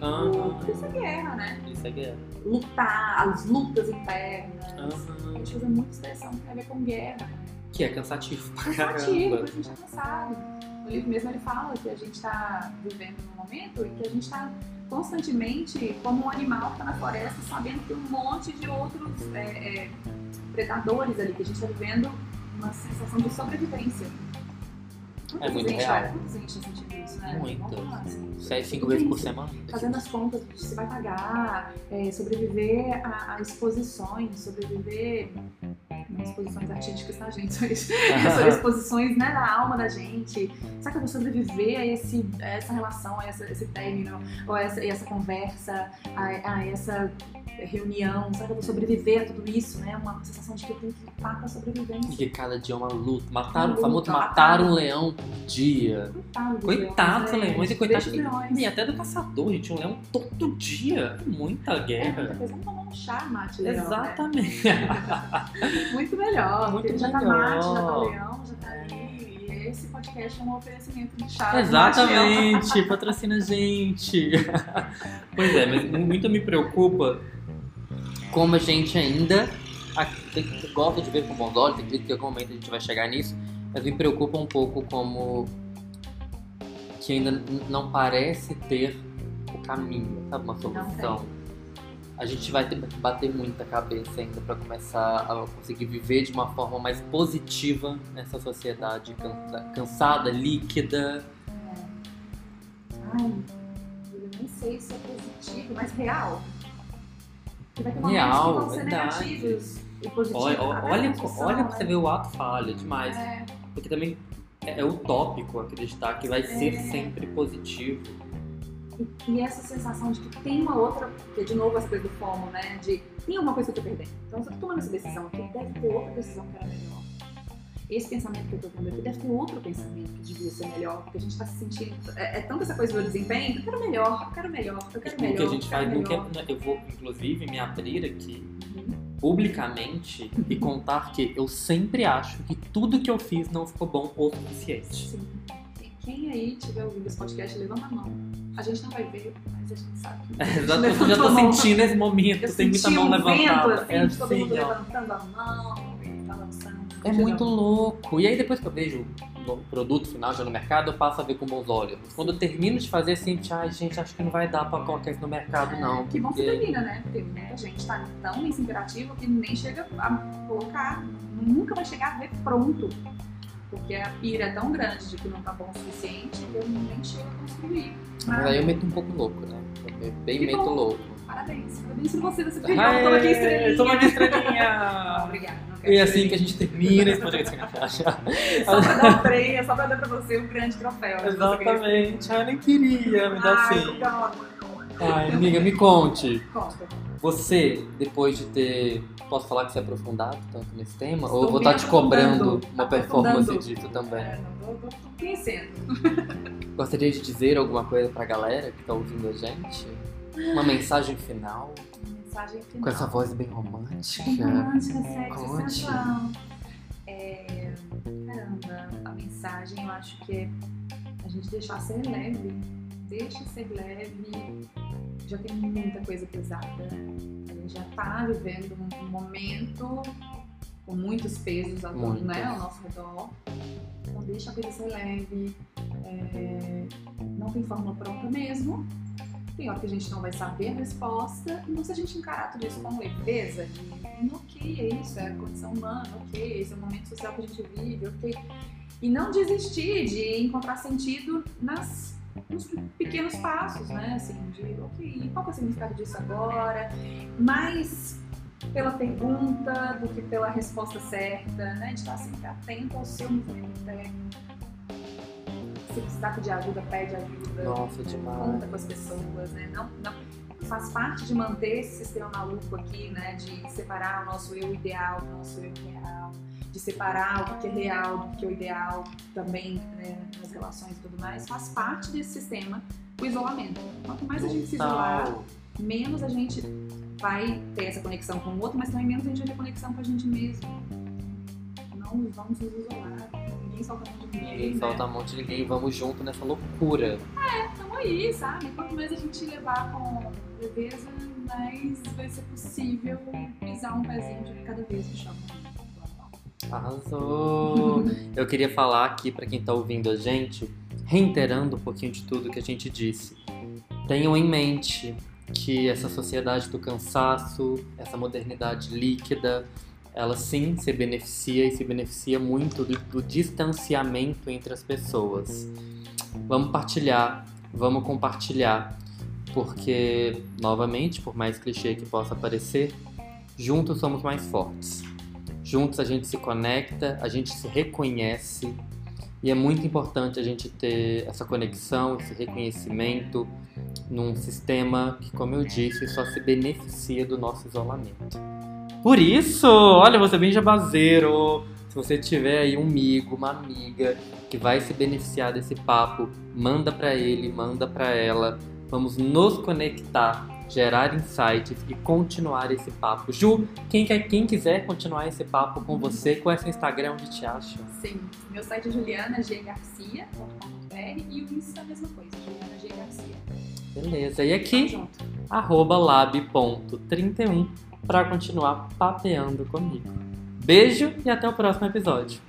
Tudo isso é guerra, né? Isso é guerra. Lutar, as lutas internas. A gente usa muita expressão que tem a ver com guerra. Que é cansativo pra Cansativo, caramba. a gente tá cansado. No livro mesmo ele fala que a gente está vivendo num momento em que a gente está constantemente como um animal que está na floresta, sabendo que um monte de outros é, é, predadores ali, que a gente está vivendo uma sensação de sobrevivência. É muito gente, real. gente tá sentindo isso, né? Muito. Vamos lá, assim. Sai cinco vezes por semana. Fazendo as contas de se vai pagar, é, sobreviver a, a exposições, sobreviver. Não exposições artísticas, tá, gente? São exposições né, da alma da gente. Será que eu vou sobreviver a, esse, a essa relação, a essa, esse término, ou a essa, a essa conversa, a, a essa reunião? Será que eu vou sobreviver a tudo isso? Né? Uma sensação de que eu tenho que lutar pra E sobrevivência. que cada dia é uma luta. Mataram, Uma o famoso luta, mataram um leão por dia. Coitado dos Coitados leões, leões e né? coitados. Deixa os leões. E até do caçador, gente. Um leão todo dia. É Muita É, muita guerra. coisa. Vamos tomar um chá, mate leão, né? Muito melhor. Muito ele já tá melhor. mate, já tá leão, já tá ali. E esse podcast é um oferecimento de chá. Exatamente. Patrocina a gente. pois é, mas muito me preocupa como a gente ainda gosta de ver com bons olhos, acredito que em algum momento a gente vai chegar nisso, mas me preocupa um pouco como que ainda não parece ter o caminho, sabe? Uma solução. A gente vai ter que bater muita cabeça ainda para começar a conseguir viver de uma forma mais positiva nessa sociedade cansa- cansada, líquida. Ai, eu nem sei se é positivo, mas real. Porque vai ter momentos Real, que ser verdade. negativos e positivos. Olha, olha, discussão, olha pra né? você ver o ato falha demais. É, Porque também é, é utópico acreditar que vai ser É. sempre positivo. E, e essa sensação de que tem uma outra, que é de novo essa coisa do FOMO, né? De tem alguma coisa que eu tô perdendo. Então, se eu tô tomando essa decisão aqui, deve ter outra decisão que era melhor. Esse pensamento que eu tô tendo aqui deve ter outro pensamento que devia ser melhor, porque a gente tá se sentindo. É, é tanto essa coisa do desempenho, eu quero melhor, eu quero melhor, eu quero melhor. o que a gente faz melhor. é. Eu vou, inclusive, me abrir aqui Uhum. publicamente e contar que eu sempre acho que tudo que eu fiz não ficou bom o suficiente. Sim. Quem aí tiver ouvindo esse podcast, levanta a mão. A gente não vai ver, mas a gente sabe. É, exato, eu já tô sentindo esse momento, Eu tem muita mão um vento, levantada. assim, é de todo mundo assim, ó. levantando a mão, e balançando. É muito louco. E aí depois que eu vejo o produto final já no mercado, eu passo a ver com bons olhos. Quando eu termino de fazer assim, ai gente, acho que não vai dar pra colocar isso no mercado não. Que bom que termina, né? Porque muita gente tá tão nesse imperativo que nem chega a colocar, nunca vai chegar a ver pronto. Porque a pira é tão grande de que não tá bom o suficiente que eu nem chego a construir. Mas aí eu meto um pouco louco, né? Eu bem Que meto bom. louco. Parabéns, parabéns por você, você pegou, toma aqui estrelinha. Toma aqui estrelinha! obrigada. E é assim que a gente termina esse podcast. Só pra dar um trem, é só pra dar pra você um grande troféu. né? Exatamente. Ai, eu nem queria me dar Ai, assim. Ai, amiga, me conte. Conta. Você, depois de ter. Posso falar que você é aprofundado tanto nesse tema? Ou Estou eu vou me estar te cobrando uma performance Aprofundando. disso também? É, não, tô, tô, tô conhecendo. Gostaria de dizer alguma coisa pra galera que tá ouvindo a gente? Uma mensagem final? Mensagem final. Com essa voz bem romântica. Romântica, sexy, Conte. sensual. É, caramba, a mensagem eu acho que é a gente deixar ser leve. Deixa ser leve. Já tem muita coisa pesada. A gente já tá vivendo um momento com muitos pesos ao, Muitos. né, ao nosso redor. Então deixa a coisa ser leve. É, não tem fórmula pronta mesmo. Tem hora que a gente não vai saber a resposta, então se a gente encarar tudo isso com leveza, de ok, é isso, é a condição humana, ok, esse é o momento social que a gente vive, ok. E não desistir de encontrar sentido nas, nos pequenos passos, né? Assim, de ok, qual que é o significado disso agora? Mais pela pergunta do que pela resposta certa, né? De estar sempre atento ao seu movimento interno. Se precisar pedir ajuda, pede ajuda Nossa, demais. conta com as pessoas, né? Não, não faz parte de manter esse sistema maluco aqui, né? De separar o nosso eu ideal do nosso eu real, de separar o que é real do que é o ideal também né, nas relações e tudo mais, faz parte desse sistema o isolamento. Quanto mais a gente se isolar, menos a gente vai ter essa conexão com o outro, mas também menos a gente vai ter conexão com a gente mesmo. Não vamos nos isolar, ninguém solta a mão de ninguém. Ninguém né? solta a mão de ninguém, vamos junto nessa loucura. Então aí, sabe? Quanto mais a gente levar com leveza, mais vai ser possível pisar um pezinho de cada vez no chão. Arrasou! Eu queria falar aqui pra quem tá ouvindo a gente, reiterando um pouquinho de tudo que a gente disse. Tenham em mente que essa sociedade do cansaço, essa modernidade líquida, ela sim se beneficia e se beneficia muito do, do distanciamento entre as pessoas. Vamos partilhar, vamos compartilhar, porque, novamente, por mais clichê que possa parecer, juntos somos mais fortes. Juntos a gente se conecta, a gente se reconhece e é muito importante a gente ter essa conexão, esse reconhecimento num sistema que, como eu disse, só se beneficia do nosso isolamento. Por isso, olha, você bem jabazeiro. Se você tiver aí um amigo, uma amiga que vai se beneficiar desse papo, manda pra ele, manda pra ela. Vamos nos conectar, gerar insights e continuar esse papo. Ju, quem, quer, quem quiser continuar esse papo com você, qual é seu Instagram, onde te acha? Sim, meu site é julianaggarcia.com.br e o Insta é a mesma coisa, Juliana G. Garcia. Beleza, e aqui, arroba lab.31 para continuar papeando comigo. Beijo e até o próximo episódio.